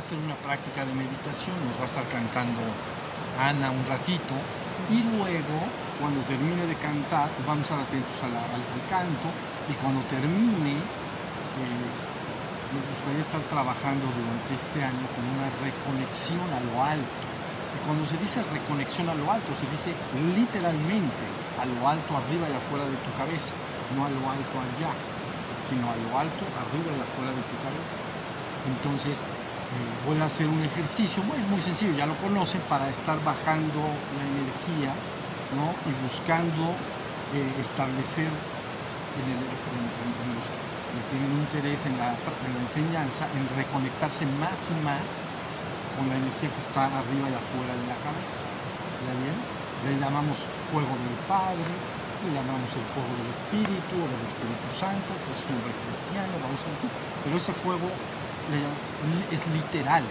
a hacer una práctica de meditación, nos va a estar cantando Ana un ratito y luego cuando termine de cantar vamos a estar atentos al, canto y cuando termine eh, me gustaría estar trabajando durante este año con una reconexión a lo alto. Y cuando se dice reconexión a lo alto, se dice literalmente a lo alto arriba y afuera de tu cabeza, no a lo alto allá, sino a lo alto arriba y afuera de tu cabeza. Entonces, voy a hacer un ejercicio, es muy sencillo, ya lo conocen, para estar bajando la energía y buscando eh, establecer en, los que tienen interés en la, enseñanza, en reconectarse más y más con la energía que está arriba y afuera de la cabeza. ¿Ya bien? Le llamamos fuego del Padre, le llamamos el fuego del Espíritu o del Espíritu Santo, que es nombre cristiano, vamos a decir, pero ese fuego es literal,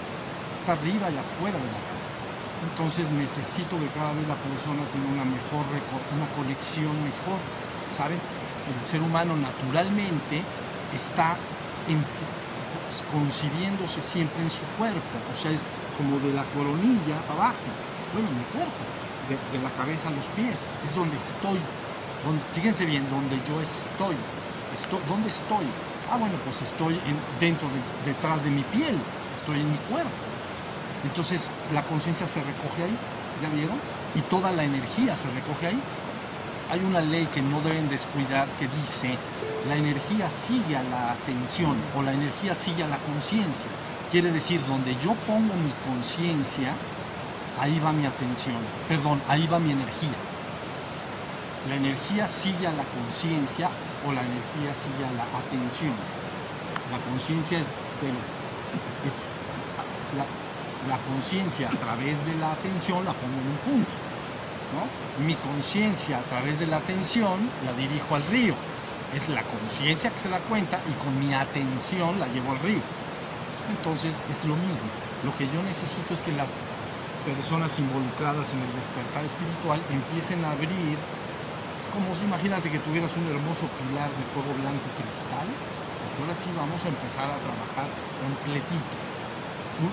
está arriba y afuera de la cabeza. Entonces necesito que cada vez la persona tenga una mejor, una conexión mejor, ¿saben? El ser humano naturalmente está concibiéndose siempre en su cuerpo, o sea, es como de la coronilla abajo, bueno, mi cuerpo, de, la cabeza a los pies, es donde estoy, fíjense bien, donde yo estoy, estoy ¿dónde estoy? Ah, bueno, pues estoy dentro, detrás de mi piel, estoy en mi cuerpo. Entonces la conciencia se recoge ahí, ¿ya vieron? Y toda la energía se recoge ahí. Hay una ley que no deben descuidar que dice, la energía sigue a la atención o la energía sigue a la conciencia. Quiere decir, donde yo pongo mi conciencia, ahí va mi atención, perdón, ahí va mi energía. La energía sigue a la conciencia o la energía sigue a la atención. La conciencia es, la conciencia a través de la atención la pongo en un punto. Mi conciencia a través de la atención la dirijo al río. Es la conciencia que se da cuenta y con mi atención la llevo al río. Entonces es lo mismo. Lo que yo necesito es que las personas involucradas en el despertar espiritual empiecen a abrir como si imagínate que tuvieras un hermoso pilar de fuego blanco cristal, ahora sí vamos a empezar a trabajar completito. Un,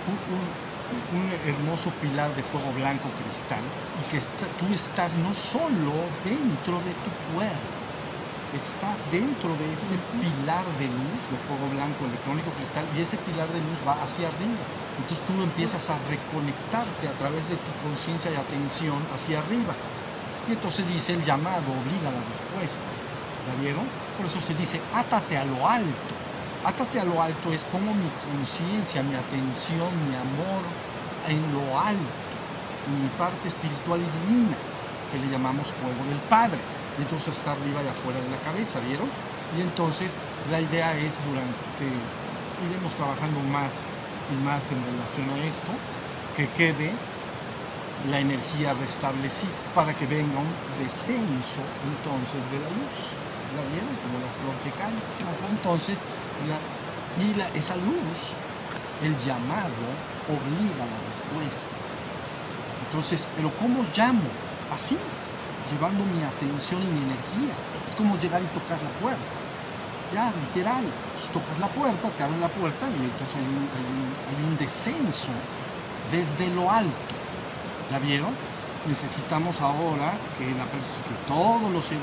un, hermoso pilar de fuego blanco cristal y que tú estás no solo dentro de tu cuerpo, estás dentro de ese pilar de luz de fuego blanco electrónico cristal y ese pilar de luz va hacia arriba. Entonces tú empiezas a reconectarte a través de tu conciencia y atención hacia arriba. Y entonces dice el llamado obliga a la respuesta. ¿Ya vieron? Por eso se dice, átate a lo alto. Átate a lo alto es como mi conciencia, mi atención, mi amor en lo alto, en mi parte espiritual y divina, que le llamamos fuego del Padre. Y entonces está arriba y afuera de la cabeza, ¿vieron? Y entonces la idea es durante, iremos trabajando más y más en relación a esto, que quede la energía restablecida para que venga un descenso entonces de la luz. ¿La vieron? Como la flor que cae. Entonces, y la, esa luz, el llamado, obliga a la respuesta. Entonces, ¿pero cómo llamo? Así, llevando mi atención y mi energía. Es como llegar y tocar la puerta. Ya, literal. tocas la puerta, te abren la puerta y entonces hay hay un descenso desde lo alto ¿Ya vieron? Necesitamos ahora que, todos los, eh,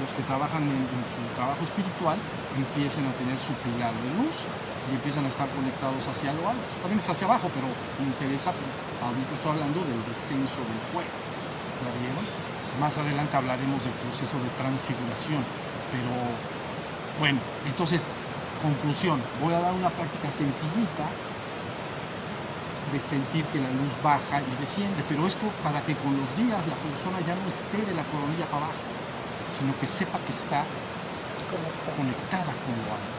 los que trabajan en, su trabajo espiritual empiecen a tener su pilar de luz y empiezan a estar conectados hacia lo alto. También es hacia abajo, pero me interesa, ahorita estoy hablando del descenso del fuego. ¿Ya vieron? Más adelante hablaremos del proceso de transfiguración, pero bueno, entonces, conclusión, voy a dar una práctica sencillita de sentir que la luz baja y desciende, pero es para que con los días la persona ya no esté de la coronilla para abajo, sino que sepa que está conectada con lo alto.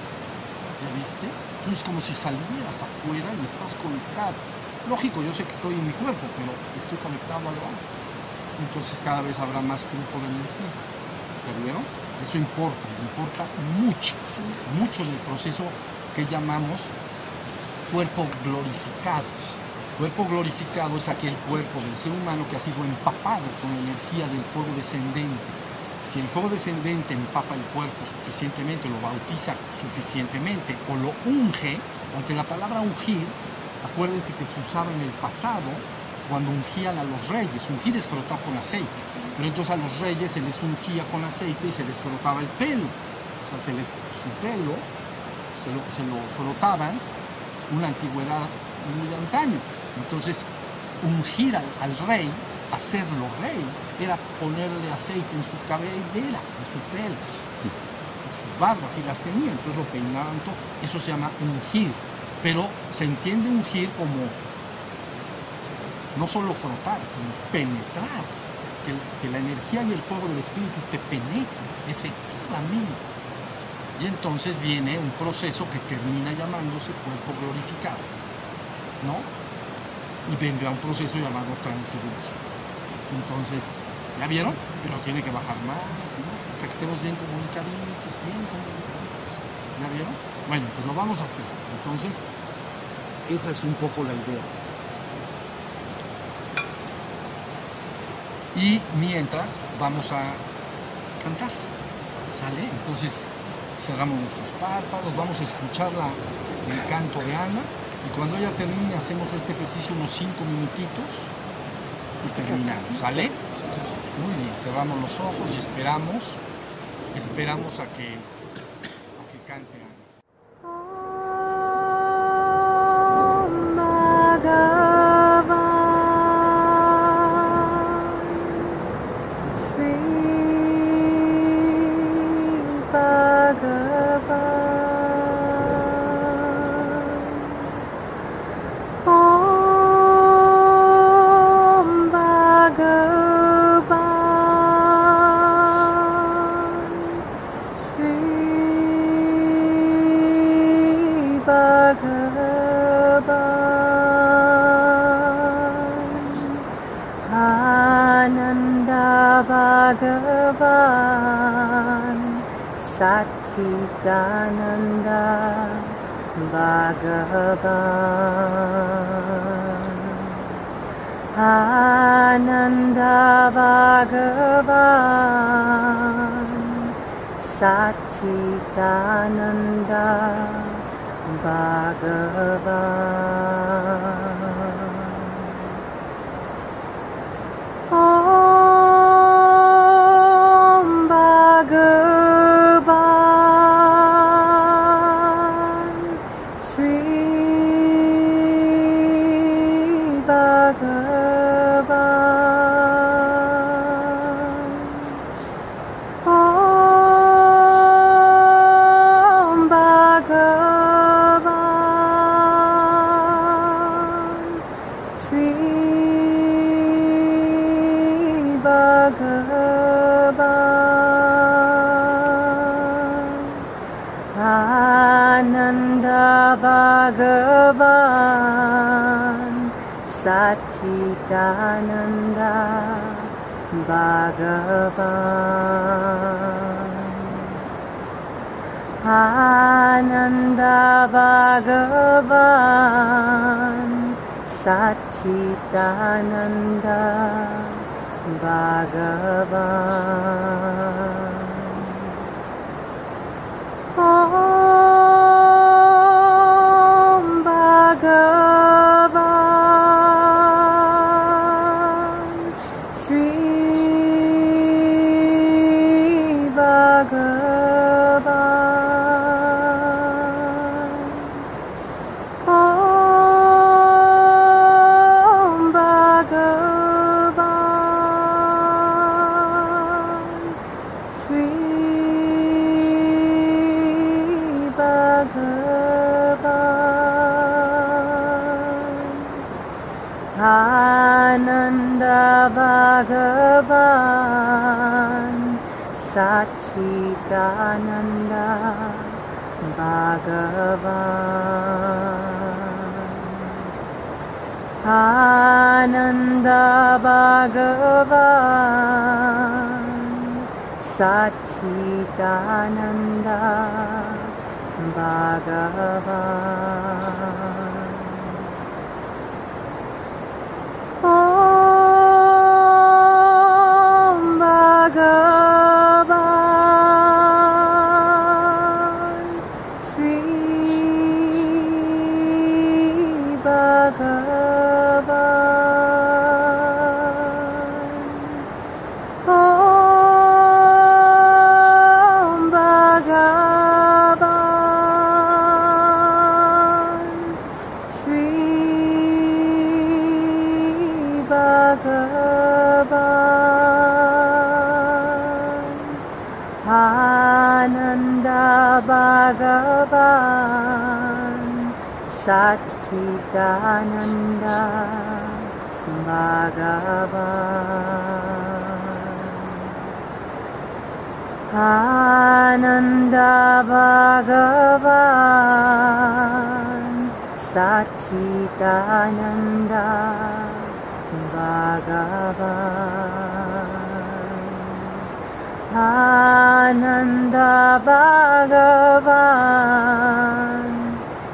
¿Ya viste? Tú es como si salieras afuera y estás conectado. Lógico, yo sé que estoy en mi cuerpo, pero estoy conectado a lo alto. Entonces cada vez habrá más flujo de energía. ¿Ya vieron? Eso importa, importa mucho, mucho en el proceso que llamamos cuerpo glorificado. Cuerpo glorificado es aquel cuerpo del ser humano que ha sido empapado con la energía del fuego descendente. Si el fuego descendente empapa el cuerpo suficientemente, lo bautiza suficientemente o lo unge, aunque la palabra ungir Acuérdense que se usaba en el pasado cuando ungían a los reyes. Ungir es frotar con aceite. Pero entonces a los reyes se les ungía con aceite y se les frotaba el pelo. O sea, se les, su pelo se lo, se lo frotaban una antigüedad muy antaño. Entonces, ungir al, rey, hacerlo rey, era ponerle aceite en su cabellera, en su pelo, en sus barbas, y las tenía, entonces lo peinaban todo. Eso se llama ungir. Pero se entiende ungir como no solo frotar, sino penetrar, que, que la energía y el fuego del Espíritu te penetre efectivamente. Y entonces viene un proceso que termina llamándose cuerpo glorificado, ¿no? Y vendrá un proceso llamado transfiguración. Entonces, ¿ya vieron? Pero tiene que bajar más y más, hasta que estemos bien comunicaditos, bien comunicaditos. ¿Ya vieron? Bueno, pues lo vamos a hacer. Entonces, esa es un poco la idea. Y mientras vamos a cantar, ¿sale? Entonces cerramos nuestros párpados, vamos a escuchar la, el canto de Ana y cuando ella termine hacemos este ejercicio unos cinco minutitos y terminamos, ¿sale? Muy bien, cerramos los ojos y esperamos, esperamos a que, Ananda Bhagavan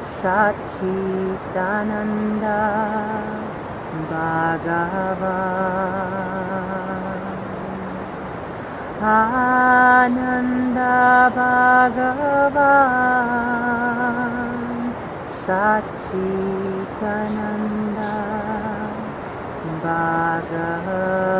Satchitananda Bhagavan Ananda Bhagavan Satchitananda Bhagavan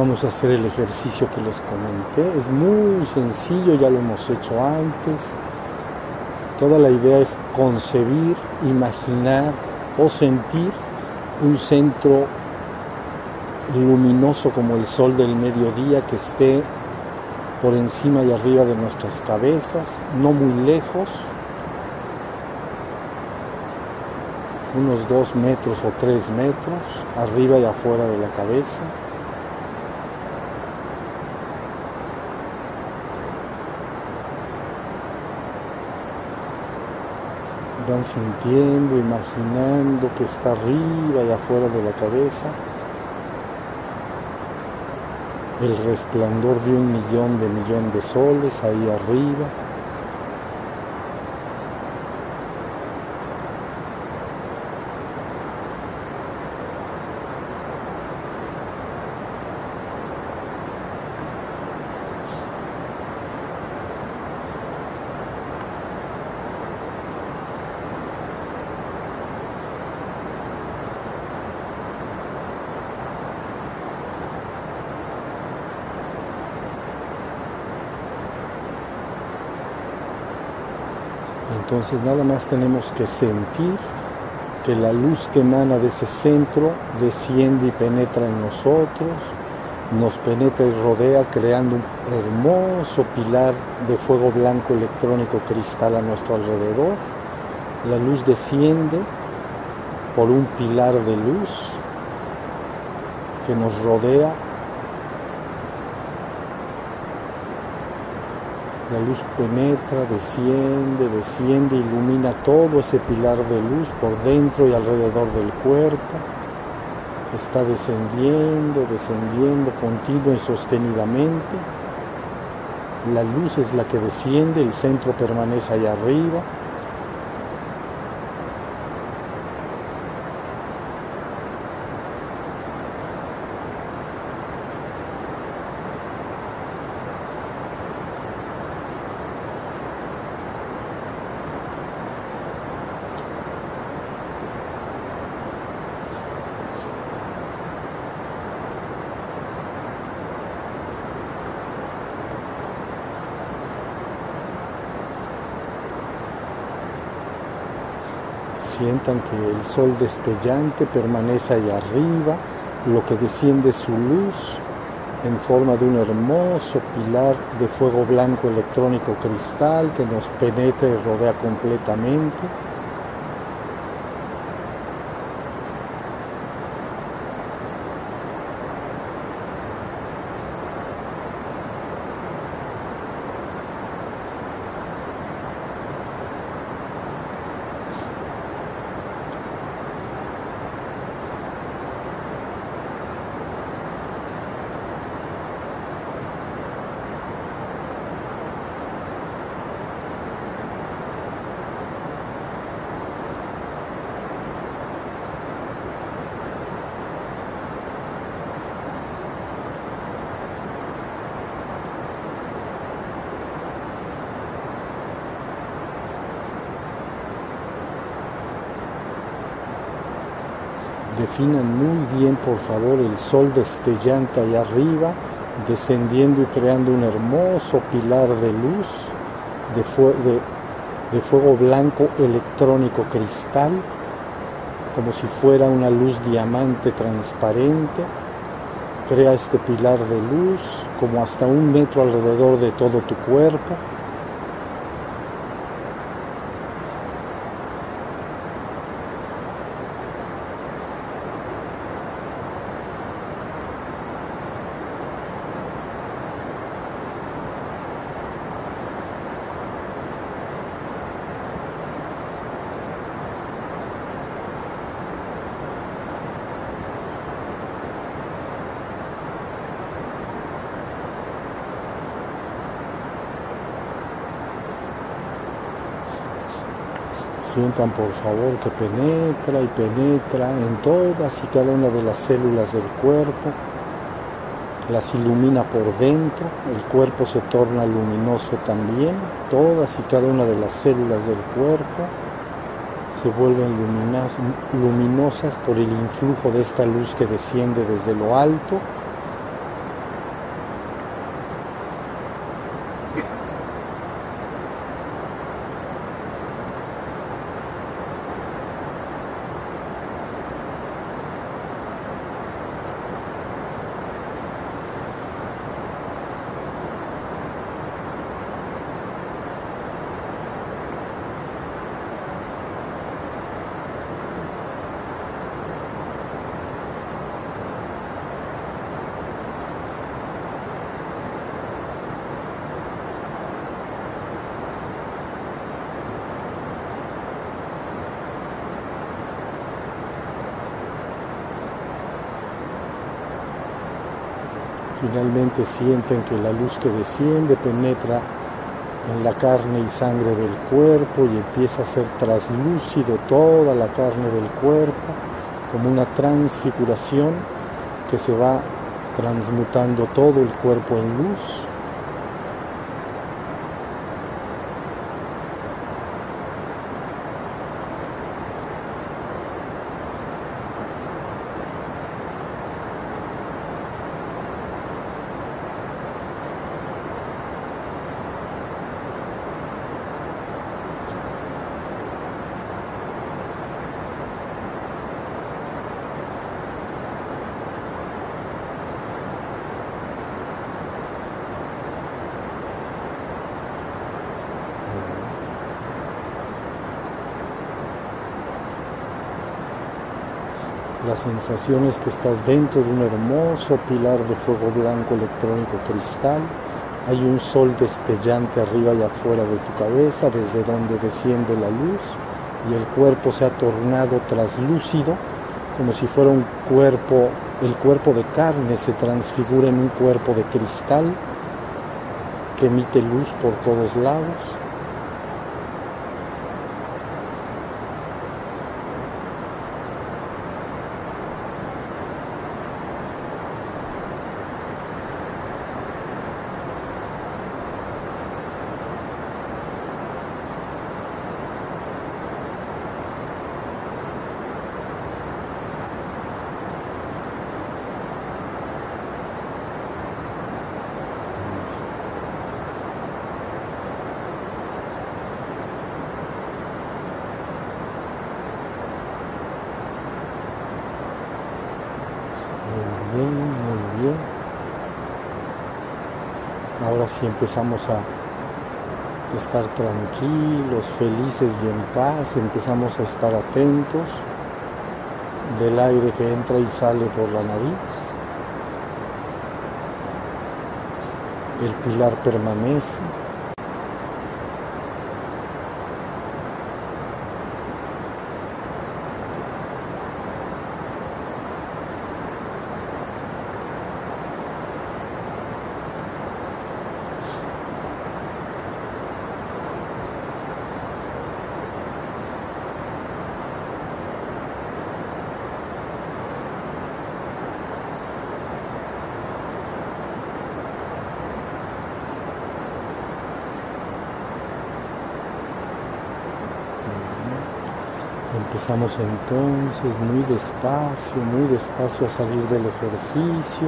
vamos a hacer el ejercicio que les comenté. Es muy sencillo, ya lo hemos hecho antes. Toda la idea es concebir, imaginar o sentir un centro luminoso como el sol del mediodía que esté por encima y arriba de nuestras cabezas, no muy lejos, unos dos metros o tres metros, arriba y afuera de la cabeza. Van sintiendo, imaginando que está arriba y afuera de la cabeza el resplandor de un millón de millón de soles ahí arriba. Entonces nada más tenemos que sentir que la luz que emana de ese centro desciende y penetra en nosotros, nos penetra y rodea creando un hermoso pilar de fuego blanco electrónico cristal a nuestro alrededor. La luz desciende por un pilar de luz que nos rodea La luz penetra, desciende, desciende, ilumina todo ese pilar de luz por dentro y alrededor del cuerpo. Está descendiendo, descendiendo continua y sostenidamente. La luz es la que desciende, el centro permanece allá arriba. Sientan que el sol destellante permanece allá arriba, lo que desciende es su luz en forma de un hermoso pilar de fuego blanco electrónico cristal que nos penetra y rodea completamente. Definan muy bien, por favor, el sol destellante ahí arriba, descendiendo y creando un hermoso pilar de luz, de- de fuego blanco electrónico cristal, como si fuera una luz diamante transparente. Crea este pilar de luz como hasta un metro alrededor de todo tu cuerpo. Sientan por favor que penetra y penetra en todas y cada una de las células del cuerpo, las ilumina por dentro, el cuerpo se torna luminoso también, todas y cada una de las células del cuerpo se vuelven luminosas por el influjo de esta luz que desciende desde lo alto Finalmente sienten que la luz que desciende penetra en la carne y sangre del cuerpo y empieza a ser traslúcido toda la carne del cuerpo, como una transfiguración que se va transmutando todo el cuerpo en luz. La sensación es que estás dentro de un hermoso pilar de fuego blanco electrónico cristal. Hay un sol destellante arriba y afuera de tu cabeza, desde donde desciende la luz, y el cuerpo se ha tornado traslúcido, como si fuera un cuerpo, el cuerpo de carne se transfigura en un cuerpo de cristal que emite luz por todos lados. Muy bien, muy bien. Sí empezamos a estar tranquilos, felices y en paz. Empezamos a estar atentos del aire que entra y sale por la nariz. El pilar permanece. Empezamos entonces muy despacio, muy despacio a salir del ejercicio.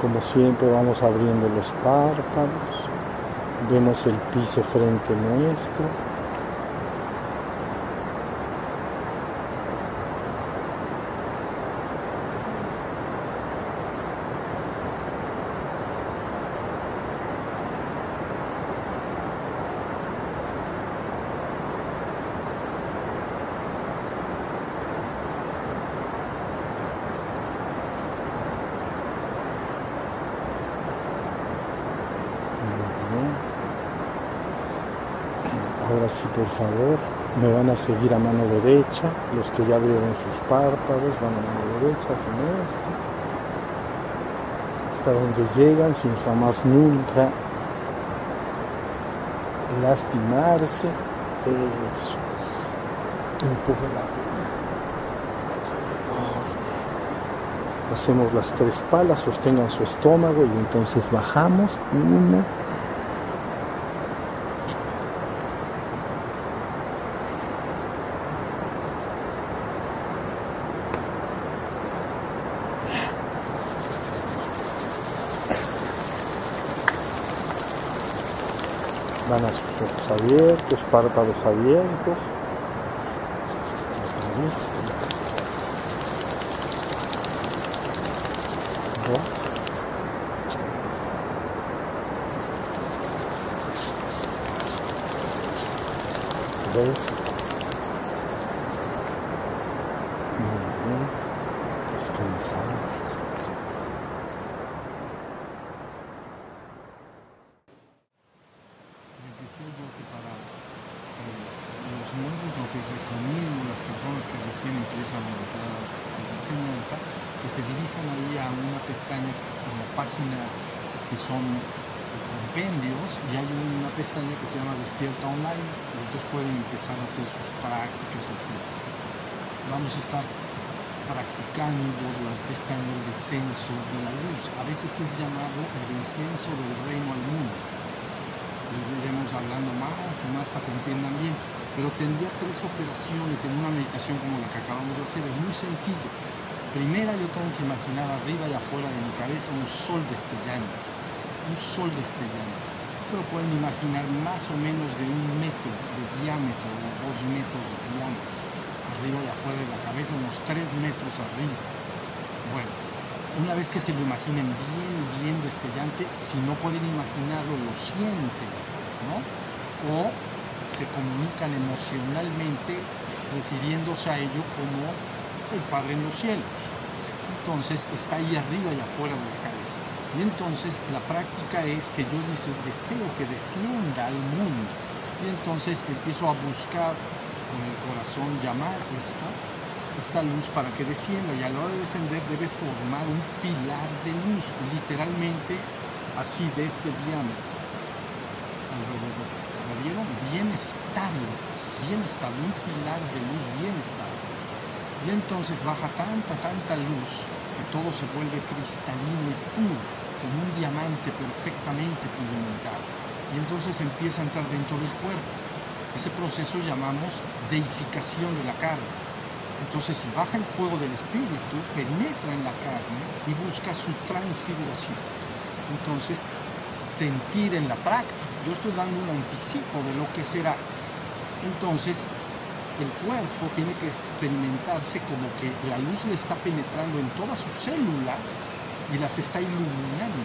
Como siempre vamos abriendo los párpados, vemos el piso frente nuestro. Muy bien. Ahora sí, por favor, me van a seguir a mano derecha. Los que ya abrieron sus párpados van a mano derecha, hacen esto. Hasta donde llegan sin jamás nunca lastimarse. Eso. Empujen la Hacemos las tres palas, sostengan su estómago y entonces bajamos. Uno, van a sus ojos abiertos, párpados abiertos. Otra vez. Dos. Tres. Muy bien. Descansar. Les decía yo que para eh, los nuevos lo que recomiendo a las personas que recién empiezan a entrar a la enseñanza, que se dirijan ahí a una pestaña en la página que son eh, compendios y hay una pestaña que se llama Despierta Online y entonces pueden empezar a hacer sus prácticas, etc. Vamos a estar practicando durante este año el descenso de la luz. A veces es llamado el descenso del reino al mundo iremos hablando más y más para que entiendan bien. Pero tendría tres operaciones en una meditación como la que acabamos de hacer. Es muy sencillo. Primera, yo tengo que imaginar arriba y afuera de mi cabeza un sol destellante. Un sol destellante. Lo pueden imaginar más o menos de un metro de diámetro o dos metros de diámetro. Arriba y afuera de la cabeza, unos tres metros arriba. Bueno, una vez que se lo imaginen bien, bien destellante, si no pueden imaginarlo, lo sienten, ¿no? O se comunican emocionalmente refiriéndose a ello como el Padre en los cielos. Entonces está ahí arriba y afuera de la cabeza. Y entonces la práctica es que yo dese- deseo que descienda al mundo. Y entonces empiezo a buscar con el corazón llamar esto esta luz para que descienda y a la hora de descender debe formar un pilar de luz, literalmente así de este diámetro alrededor. ¿Lo vieron? Bien estable, bien estable, un pilar de luz bien estable. Y entonces baja tanta, tanta luz que todo se vuelve cristalino y puro, como un diamante perfectamente pulimentado. Y entonces empieza a entrar dentro del cuerpo. Ese proceso llamamos deificación de la carne. Entonces, si baja el fuego del espíritu, penetra en la carne y busca su transfiguración. Entonces, sentir en la práctica. Yo estoy dando un anticipo de lo que será. Entonces, el cuerpo tiene que experimentarse como que la luz le está penetrando en todas sus células y las está iluminando.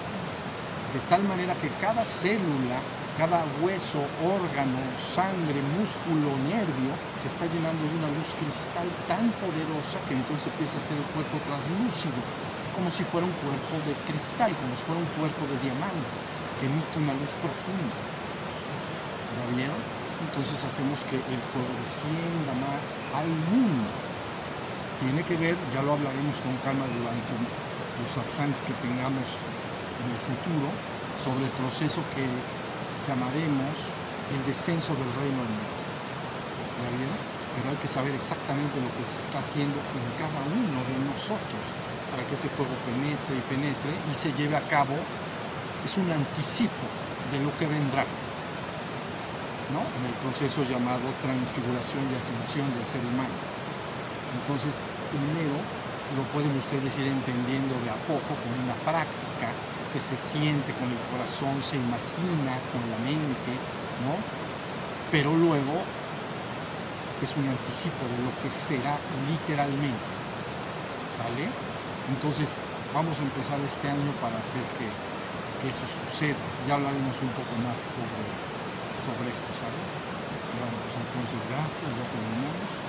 De tal manera que cada célula, cada hueso, órgano, sangre, músculo, nervio, se está llenando de una luz cristal tan poderosa que entonces empieza a ser el cuerpo translúcido, como si fuera un cuerpo de cristal, como si fuera un cuerpo de diamante, que emite una luz profunda. ¿Ya vieron? Entonces hacemos que el fuego descienda más al mundo. Tiene que ver, ya lo hablaremos con calma durante los satsangs que tengamos en el futuro, sobre el proceso que llamaremos el descenso del reino al mundo. Pero hay que saber exactamente lo que se está haciendo en cada uno de nosotros para que ese fuego penetre y penetre y se lleve a cabo. Es un anticipo de lo que vendrá. En el proceso llamado transfiguración y ascensión del ser humano. Entonces, primero lo pueden ustedes ir entendiendo de a poco con una práctica que se siente con el corazón, se imagina con la mente, ¿no? Pero luego es un anticipo de lo que será literalmente, ¿sale? Entonces vamos a empezar este año para hacer que eso suceda. Ya hablaremos un poco más sobre, sobre esto, ¿sale? Bueno, pues entonces gracias, ya terminamos.